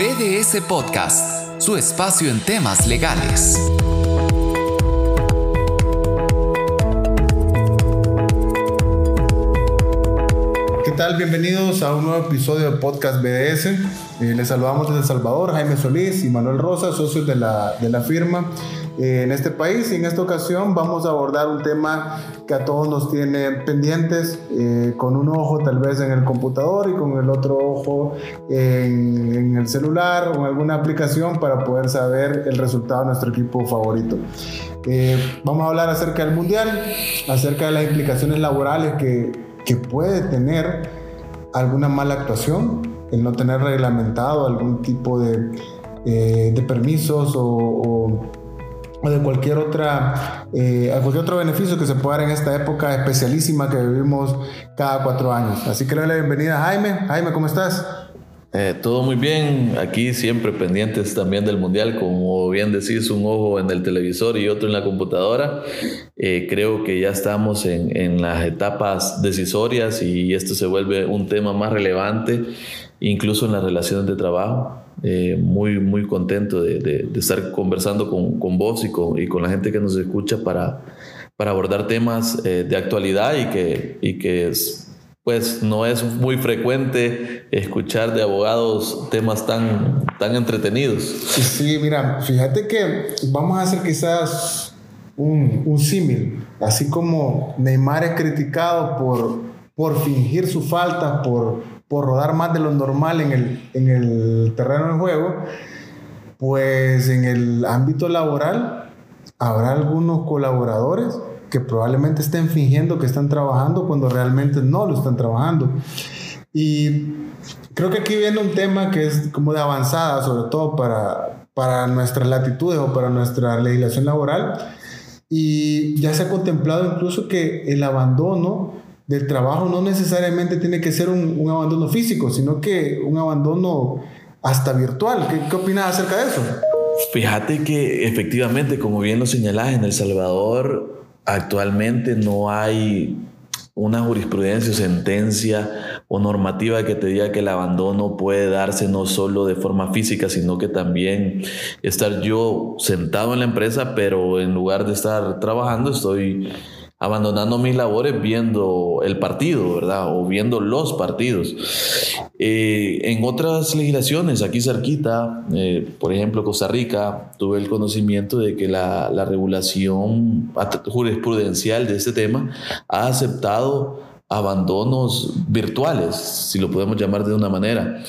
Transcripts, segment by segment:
BDS Podcast, su espacio en temas legales. ¿Qué tal? Bienvenidos a un nuevo episodio de Podcast BDS. Eh, les saludamos desde Salvador, Jaime Solís y Manuel Rosa, socios de la, de la firma en este país. Y en esta ocasión vamos a abordar un tema que a todos nos tiene pendientes, eh, con un ojo tal vez en el computador y con el otro ojo en, en el celular o en alguna aplicación para poder saber el resultado de nuestro equipo favorito. Eh, vamos a hablar acerca del Mundial, acerca de las implicaciones laborales que, que puede tener alguna mala actuación, el no tener reglamentado algún tipo de, eh, de permisos o, o, o, de cualquier, otra, eh, cualquier otro beneficio que se pueda dar en esta época especialísima que vivimos cada cuatro años. Así que le doy la bienvenida a Jaime. Jaime, ¿cómo estás? Eh, todo muy bien, aquí siempre pendientes también del mundial, como bien decís, un ojo en el televisor y otro en la computadora. Eh, creo que ya estamos en, las etapas decisorias y esto se vuelve un tema más relevante, incluso en las relaciones de trabajo. Eh, muy, muy contento de, estar conversando con, con vos y con, la gente que nos escucha para, para abordar temas de actualidad y que, y que es, pues no es muy frecuente escuchar de abogados temas tan, tan entretenidos. Sí, mira, fíjate que vamos a hacer quizás un, un símil, así como Neymar es criticado por, por fingir su falta, por, por rodar más de lo normal en el, en el terreno de juego, pues en el ámbito laboral habrá algunos colaboradores que probablemente estén fingiendo que están trabajando cuando realmente no lo están trabajando. Y creo que aquí viene un tema que es como de avanzada, sobre todo para, para nuestras latitudes o para nuestra legislación laboral. Y ya se ha contemplado incluso que el abandono del trabajo no necesariamente tiene que ser un, un abandono físico, sino que un abandono hasta virtual. ¿Qué, qué opinas acerca de eso? Fíjate que efectivamente, como bien lo señalás, en El Salvador actualmente no hay una jurisprudencia o sentencia o normativa que te diga que el abandono puede darse no solo de forma física, sino que también estar yo sentado en la empresa, pero en lugar de estar trabajando, estoy abandonando mis labores viendo el partido, ¿verdad? O viendo los partidos. Eh, en otras legislaciones, aquí cerquita, eh, por ejemplo, Costa Rica, tuve el conocimiento de que la, la regulación jurisprudencial de este tema ha aceptado abandonos virtuales, si lo podemos llamar de una manera.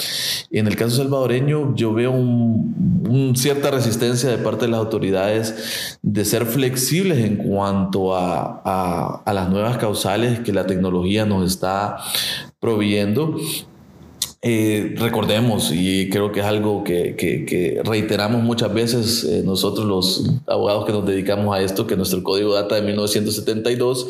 En el caso salvadoreño, yo veo un, cierta resistencia de parte de las autoridades de ser flexibles en cuanto a, a, a las nuevas causales que la tecnología nos está proveyendo eh, recordemos, y creo que es algo que, reiteramos muchas veces eh, nosotros los abogados que nos dedicamos a esto, que nuestro código data de 1972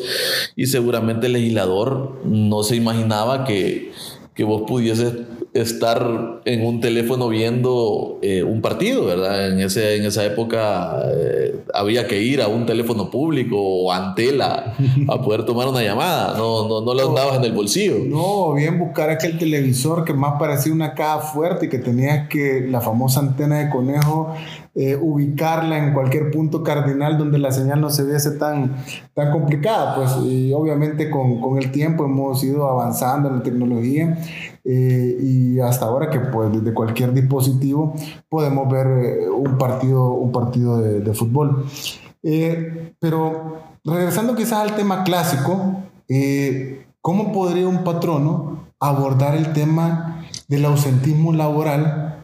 y seguramente el legislador no se imaginaba que, que vos pudieses estar en un teléfono viendo eh, un partido, ¿verdad? En, ese, en esa época eh, había que ir a un teléfono público o Antela a poder tomar una llamada, no, no, no lo andabas en el bolsillo. No, bien buscar aquel televisor que más parecía una caja fuerte y que tenías que la famosa antena de conejo eh, ubicarla en cualquier punto cardinal donde la señal no se viese tan, tan complicada. Pues y obviamente con, con el tiempo hemos ido avanzando en la tecnología eh, y hasta ahora que pues desde cualquier dispositivo podemos ver eh, un partido, un partido de, fútbol. Eh, pero regresando quizás al tema clásico, ¿cómo podría un patrono abordar el tema del ausentismo laboral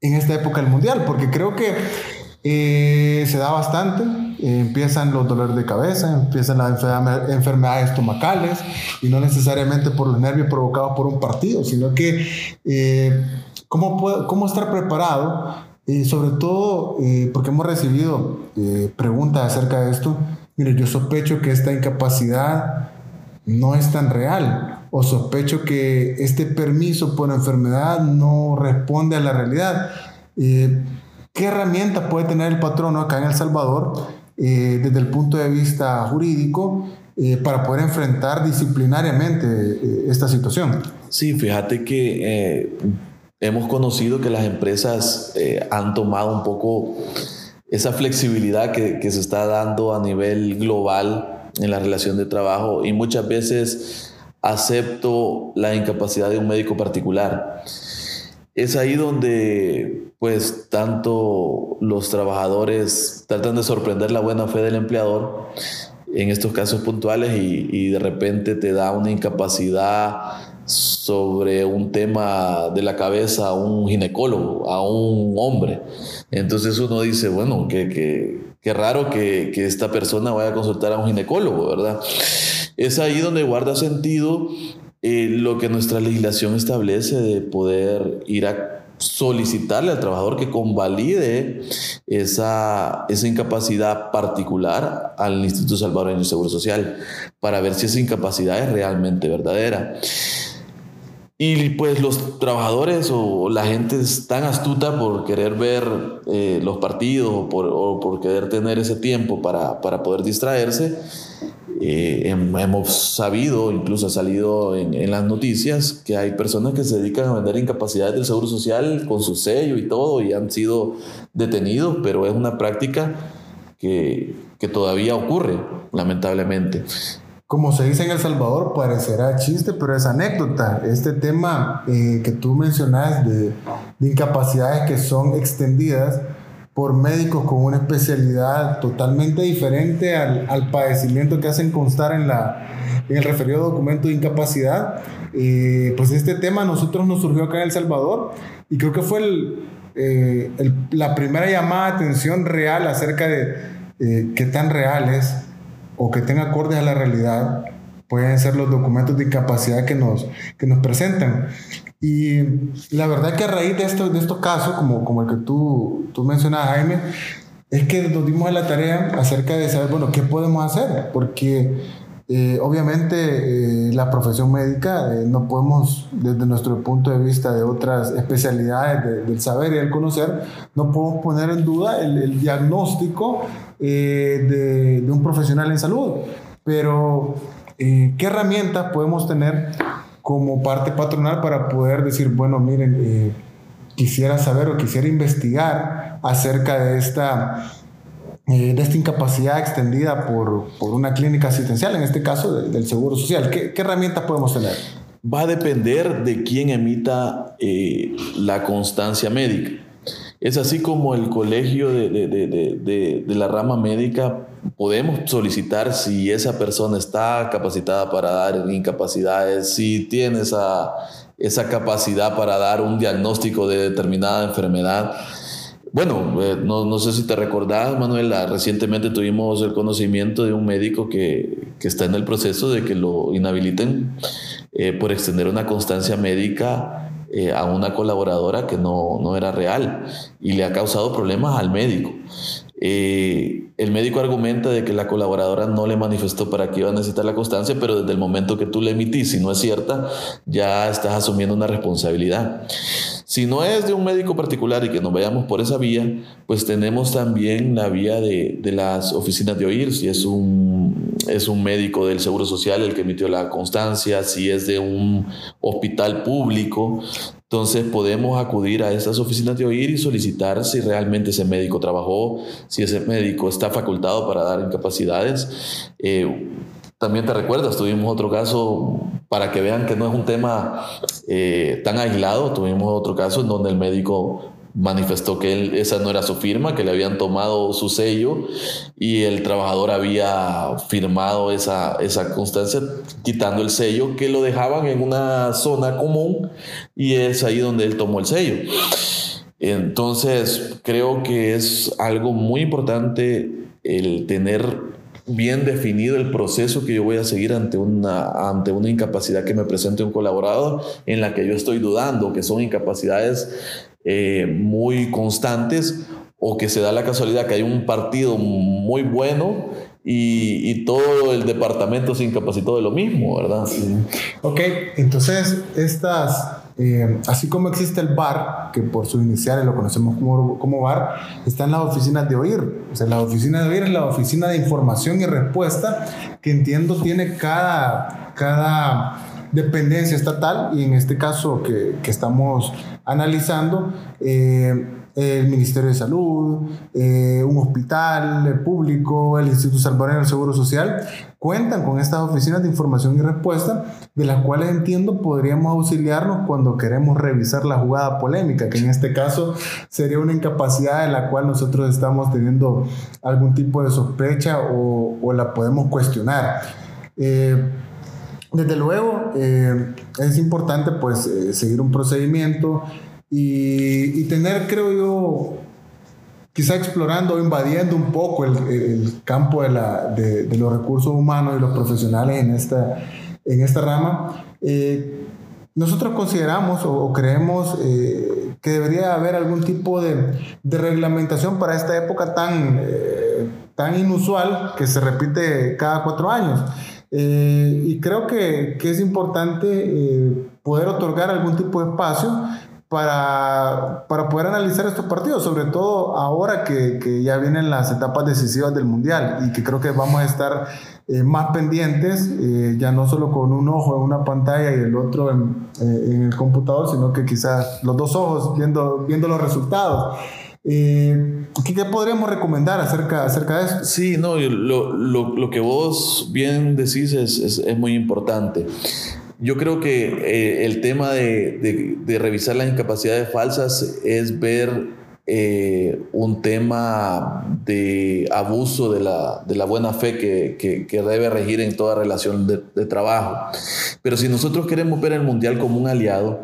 en esta época del mundial? Porque creo que se da bastante, eh, empiezan los dolores de cabeza, empiezan las enfermedades estomacales y no necesariamente por los nervios provocados por un partido, sino que eh, ¿cómo, puede, cómo estar preparado y sobre todo eh, porque hemos recibido eh, preguntas acerca de esto. Mire, yo sospecho que esta incapacidad no es tan real o sospecho que este permiso por enfermedad no responde a la realidad. Eh, ¿Qué herramientas puede tener el patrono acá en El Salvador eh, desde el punto de vista jurídico eh, para poder enfrentar disciplinariamente eh, esta situación? Sí, fíjate que hemos conocido que las empresas eh, han tomado un poco esa flexibilidad que, que, se está dando a nivel global en la relación de trabajo y muchas veces acepto la incapacidad de un médico particular. Es ahí donde pues tanto los trabajadores tratan de sorprender la buena fe del empleador en estos casos puntuales y, y de repente te da una incapacidad sobre un tema de la cabeza a un ginecólogo, a un hombre. Entonces uno dice, bueno, qué que, raro que, que, esta persona vaya a consultar a un ginecólogo, ¿verdad? Es ahí donde guarda sentido eh, lo que nuestra legislación establece de poder ir a solicitarle al trabajador que convalide esa, esa incapacidad particular al Instituto Salvadoreño de Seguro Social para ver si esa incapacidad es realmente verdadera. Y pues los trabajadores o la gente es tan astuta por querer ver eh, los partidos o por, o por, querer tener ese tiempo para, para poder distraerse. Eh, hemos sabido, incluso ha salido en, en, las noticias, que hay personas que se dedican a vender incapacidades del Seguro Social con su sello y todo y han sido detenidos, pero es una práctica que, que todavía ocurre, lamentablemente como se dice en El Salvador, parecerá chiste, pero es anécdota. Este tema eh, que tú mencionas de, de, incapacidades que son extendidas por médicos con una especialidad totalmente diferente al, al padecimiento que hacen constar en, la, en el referido documento de incapacidad, eh, pues este tema a nosotros nos surgió acá en El Salvador y creo que fue el, eh, el, la primera llamada de atención real acerca de eh, qué tan real es o que tenga acordes a la realidad pueden ser los documentos de incapacidad que nos, que nos presentan. Y la verdad que a raíz de, esto, de estos casos, como, como el que tú, tú mencionas, Jaime, es que nos dimos a la tarea acerca de saber, bueno, ¿qué podemos hacer? Porque eh, obviamente eh, la profesión médica eh, no podemos, desde nuestro punto de vista de otras especialidades del saber y del conocer, no podemos poner en duda el, el diagnóstico de, de, un profesional en salud. Pero, ¿qué herramientas podemos tener como parte patronal para poder decir, bueno, miren, quisiera saber o quisiera investigar acerca de esta eh, de esta incapacidad extendida por, por, una clínica asistencial, en este caso del Seguro Social? ¿Qué, ¿Qué, herramientas podemos tener? Va a depender de quién emita eh, la constancia médica. Es así como el colegio de, de, de, la rama médica, podemos solicitar si esa persona está capacitada para dar incapacidades, si tiene esa, esa capacidad para dar un diagnóstico de determinada enfermedad. Bueno, eh, no, no, sé si te recordás, Manuela, recientemente tuvimos el conocimiento de un médico que, que está en el proceso de que lo inhabiliten eh, por extender una constancia médica eh, a una colaboradora que no, no, era real y le ha causado problemas al médico. Eh, el médico argumenta de que la colaboradora no le manifestó para qué iba a necesitar la constancia, pero desde el momento que tú le emitís, si no es cierta, ya estás asumiendo una responsabilidad. Si no es de un médico particular y que nos vayamos por esa vía, pues tenemos también la vía de, de las oficinas de OIR, si es un, es un médico del Seguro Social el que emitió la constancia, si es de un hospital público, entonces podemos acudir a estas oficinas de OIR y solicitar si realmente ese médico trabajó, si ese médico está facultado para dar incapacidades. Eh, también te recuerdas, tuvimos otro caso, para que vean que no es un tema eh, tan aislado, tuvimos otro caso en donde el médico manifestó que él, esa no era su firma, que le habían tomado su sello y el trabajador había firmado esa, esa constancia quitando el sello que lo dejaban en una zona común y es ahí donde él tomó el sello. Entonces, creo que es algo muy importante el tener bien definido el proceso que yo voy a seguir ante una, ante una incapacidad que me presente un colaborador en la que yo estoy dudando, que son incapacidades eh, muy constantes o que se da la casualidad que hay un partido muy bueno y, y, todo el departamento se incapacitó de lo mismo, ¿verdad? Sí. Ok, entonces estas eh, así como existe el bar, que por sus iniciales lo conocemos como, como bar, están las oficinas de OIR. O sea, la oficina de OIR es la oficina de información y respuesta que entiendo tiene cada, cada dependencia estatal y en este caso que, que estamos analizando, eh, el Ministerio de Salud, eh, un hospital público, el Instituto Salvadoreño del Seguro Social, cuentan con estas oficinas de información y respuesta, de las cuales entiendo podríamos auxiliarnos cuando queremos revisar la jugada polémica, que en este caso sería una incapacidad de la cual nosotros estamos teniendo algún tipo de sospecha o, o la podemos cuestionar. Eh, desde luego, eh, es importante pues seguir un procedimiento, y, tener, creo yo, quizá explorando o invadiendo un poco el, campo de, la, de, los recursos humanos y los profesionales en esta, en esta rama, eh, nosotros consideramos o, creemos eh, que debería haber algún tipo de, de reglamentación para esta época tan, eh, tan inusual que se repite cada cuatro años. Y creo que, que es importante poder otorgar algún tipo de espacio para, para poder analizar estos partidos, sobre todo ahora que, que, ya vienen las etapas decisivas del Mundial y que creo que vamos a estar eh, más pendientes, eh, ya no solo con un ojo en una pantalla y el otro en, eh, en el computador, sino que quizás los dos ojos viendo, viendo los resultados. ¿Qué, ¿qué, podríamos recomendar acerca, acerca de esto? Sí, no, lo, lo, lo que vos bien decís es, es, es muy importante. Yo creo que eh, el tema de, revisar las incapacidades falsas es ver eh, un tema de abuso de la, buena fe que, debe regir en toda relación de, trabajo. Pero si nosotros queremos ver el Mundial como un aliado,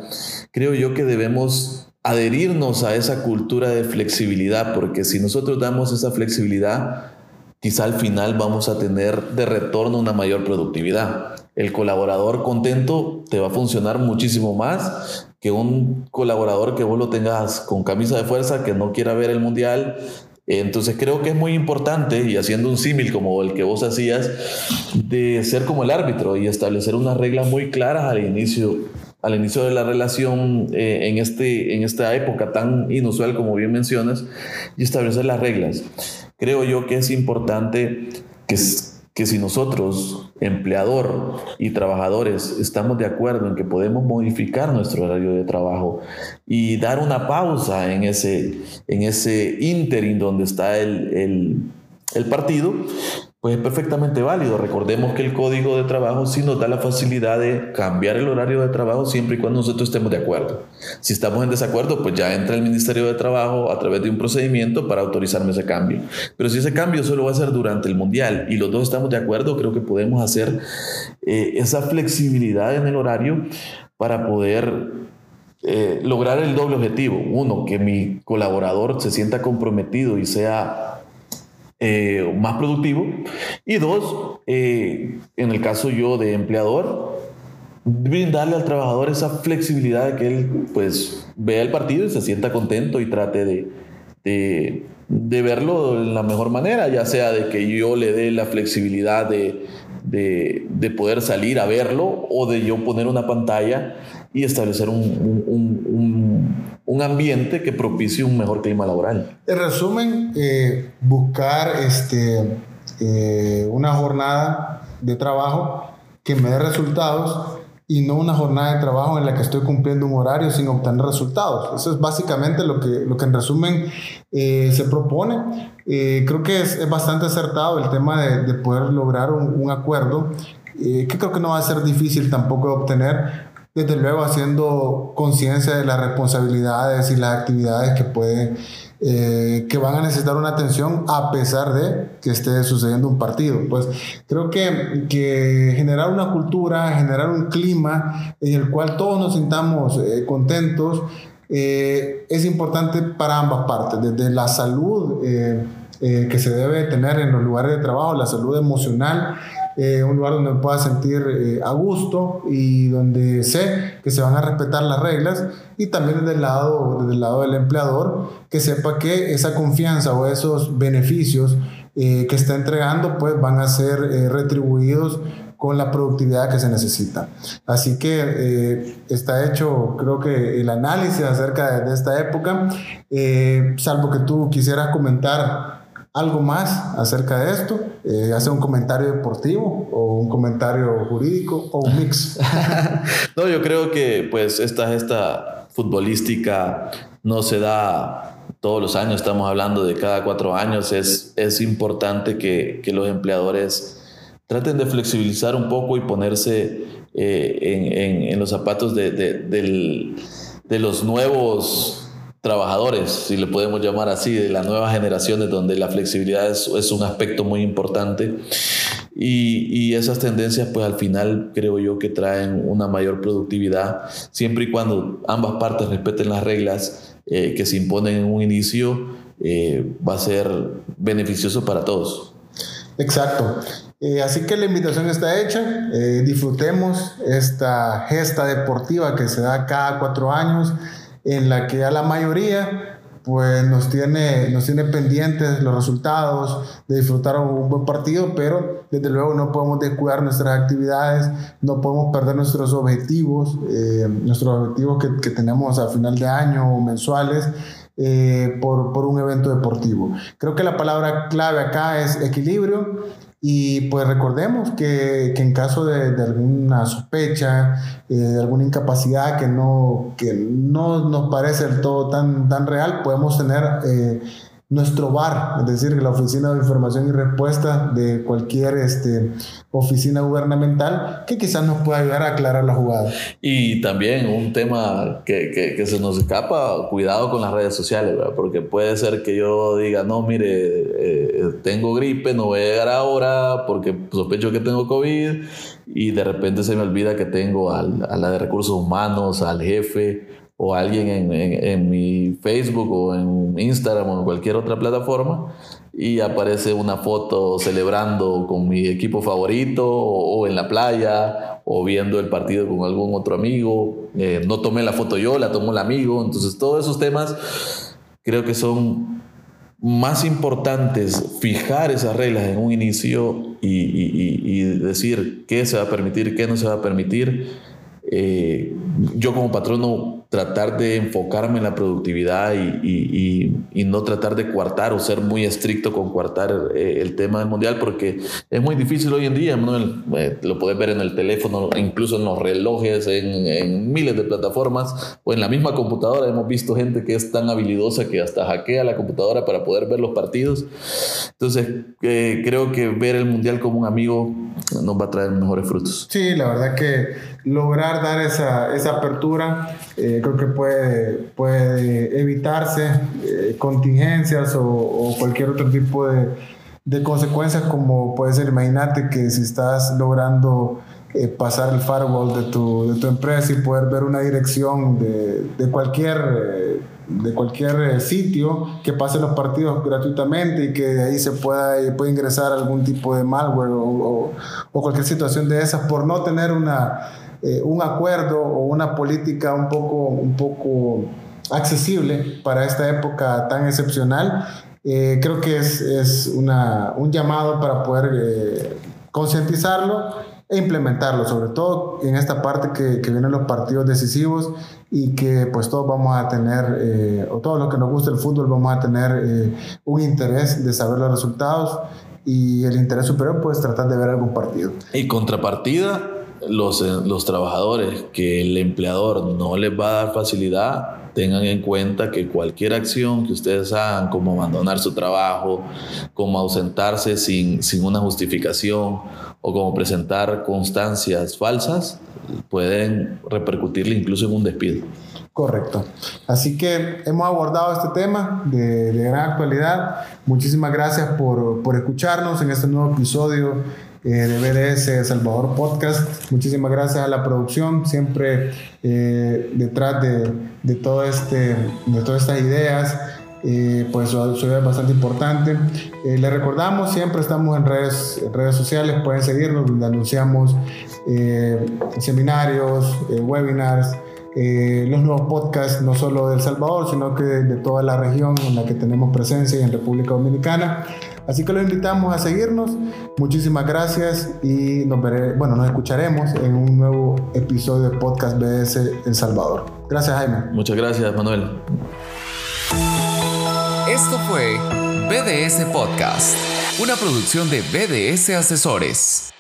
creo yo que debemos adherirnos a esa cultura de flexibilidad, porque si nosotros damos esa flexibilidad, quizá al final vamos a tener de retorno una mayor productividad el colaborador contento te va a funcionar muchísimo más que un colaborador que vos lo tengas con camisa de fuerza, que no quiera ver el mundial. Entonces creo que es muy importante, y haciendo un símil como el que vos hacías, de ser como el árbitro y establecer unas reglas muy claras al inicio, al inicio de la relación eh, en, este, en esta época tan inusual como bien mencionas, y establecer las reglas. Creo yo que es importante que que si nosotros, empleador y trabajadores, estamos de acuerdo en que podemos modificar nuestro horario de trabajo y dar una pausa en ese, en ese interim donde está el, el partido, pues es perfectamente válido. Recordemos que el código de trabajo sí nos da la facilidad de cambiar el horario de trabajo siempre y cuando nosotros estemos de acuerdo. Si estamos en desacuerdo, pues ya entra el Ministerio de Trabajo a través de un procedimiento para autorizarme ese cambio. Pero si ese cambio solo va a ser durante el Mundial y los dos estamos de acuerdo, creo que podemos hacer eh, esa flexibilidad en el horario para poder eh, lograr el doble objetivo. Uno, que mi colaborador se sienta comprometido y sea eh, más productivo. Y dos, eh, en el caso yo de empleador, brindarle al trabajador esa flexibilidad de que él pues vea el partido y se sienta contento y trate de, de, de verlo de la mejor manera, ya sea de que yo le dé la flexibilidad de, de, de poder salir a verlo o de yo poner una pantalla y establecer un, ambiente que propicie un mejor clima laboral. En resumen, eh, buscar este, eh, una jornada de trabajo que me dé resultados y no una jornada de trabajo en la que estoy cumpliendo un horario sin obtener resultados. Eso es básicamente lo que, lo que en resumen eh, se propone. creo que es, es, bastante acertado el tema de, de poder lograr un, acuerdo, que creo que no va a ser difícil tampoco obtener, desde luego haciendo conciencia de las responsabilidades y las actividades que pueden, eh, que van a necesitar una atención a pesar de que esté sucediendo un partido. Pues creo que, que generar una cultura, generar un clima en el cual todos nos sintamos eh, contentos, eh, es importante para ambas partes, desde la salud que se debe tener en los lugares de trabajo, la salud emocional eh, un lugar donde me pueda sentir eh, a gusto y donde sé que se van a respetar las reglas y también desde el lado, desde el lado del empleador que sepa que esa confianza o esos beneficios eh, que está entregando pues van a ser retribuidos con la productividad que se necesita. Así que está hecho, creo que el análisis acerca de, esta época, salvo que tú quisieras comentar algo más acerca de esto, eh, hace un comentario deportivo o un comentario jurídico o un mix. no, yo creo que pues esta esta futbolística no se da todos los años, estamos hablando de cada cuatro años, es, es importante que, que los empleadores traten de flexibilizar un poco y ponerse eh, en, en, los zapatos de, del, de los nuevos trabajadores, si le podemos llamar así, de las nuevas generaciones, donde la flexibilidad es, es un aspecto muy importante. Y, y, esas tendencias, pues al final creo yo que traen una mayor productividad, siempre y cuando ambas partes respeten las reglas eh, que se imponen en un inicio, eh, va a ser beneficioso para todos. Exacto. Eh, así que la invitación está hecha. Eh, disfrutemos esta gesta deportiva que se da cada cuatro años en la que a la mayoría pues nos tiene, nos tiene pendientes los resultados, de disfrutar un buen partido, pero desde luego no podemos descuidar nuestras actividades, no podemos perder nuestros objetivos, eh, nuestros objetivos que, que, tenemos a final de año o mensuales. Eh, por, por un evento deportivo. Creo que la palabra clave acá es equilibrio y pues recordemos que, que en caso de, de, alguna sospecha, eh, de alguna incapacidad que no, que no nos parece del todo tan, tan real, podemos tener eh, nuestro bar, es decir, la Oficina de Información y Respuesta de cualquier este, oficina gubernamental que quizás nos pueda ayudar a aclarar la jugada. Y también un tema que, que, se nos escapa, cuidado con las redes sociales, porque puede ser que yo diga, no, mire, eh, tengo gripe, no voy a llegar ahora porque sospecho que tengo COVID y de repente se me olvida que tengo al, a la de recursos humanos, al jefe o alguien en, en, en, mi Facebook o en Instagram o en cualquier otra plataforma y aparece una foto celebrando con mi equipo favorito o, o en la playa o viendo el partido con algún otro amigo. Eh, no tomé la foto yo, la tomó el amigo. Entonces todos esos temas creo que son más importantes fijar esas reglas en un inicio y, y, y decir qué se va a permitir, qué no se va a permitir. Eh, yo como patrono tratar de enfocarme en la productividad y, y, y, no tratar de coartar o ser muy estricto con coartar eh, el tema del mundial, porque es muy difícil hoy en día, Manuel. Eh, lo puedes ver en el teléfono, incluso en los relojes, en, en, miles de plataformas o en la misma computadora. Hemos visto gente que es tan habilidosa que hasta hackea la computadora para poder ver los partidos. Entonces, eh, creo que ver el mundial como un amigo nos va a traer mejores frutos. Sí, la verdad que lograr dar esa, esa apertura. Eh, creo que puede, puede evitarse eh, contingencias o, cualquier otro tipo de, consecuencias como puede ser, imagínate que si estás logrando eh, pasar el firewall de tu, de tu, empresa y poder ver una dirección de, de cualquier, de cualquier sitio que pase los partidos gratuitamente y que de ahí se pueda, pueda ingresar algún tipo de malware o, o cualquier situación de esas por no tener una, un acuerdo o una política un poco, un poco accesible para esta época tan excepcional. Eh, creo que es, es una, un llamado para poder eh, concientizarlo e implementarlo, sobre todo en esta parte que, que, vienen los partidos decisivos y que pues todos vamos a tener, eh, o todos los que nos gusta el fútbol, vamos a tener un interés de saber los resultados y el interés superior pues tratar de ver algún partido. Y contrapartida, los, los trabajadores que el empleador no les va a dar facilidad, tengan en cuenta que cualquier acción que ustedes hagan, como abandonar su trabajo, como ausentarse sin, sin una justificación o como presentar constancias falsas, pueden repercutirle incluso en un despido. Correcto. Así que hemos abordado este tema de, de gran actualidad. Muchísimas gracias por, por escucharnos en este nuevo episodio eh, de BDS Salvador Podcast. Muchísimas gracias a la producción, siempre eh, detrás de, de, todo este, de todas estas ideas. Eh, pues su es bastante importante. Eh, le recordamos, siempre estamos en redes, redes sociales, pueden seguirnos, donde anunciamos eh, seminarios, webinars, los nuevos podcasts, no solo de Salvador, sino que de, de toda la región en la que tenemos presencia y en República Dominicana. Así que los invitamos a seguirnos. Muchísimas gracias y nos veré, bueno, nos escucharemos en un nuevo episodio de Podcast BS El Salvador. Gracias, Jaime. Muchas gracias, Manuel. Esto fue BDS Podcast, una producción de BDS Asesores.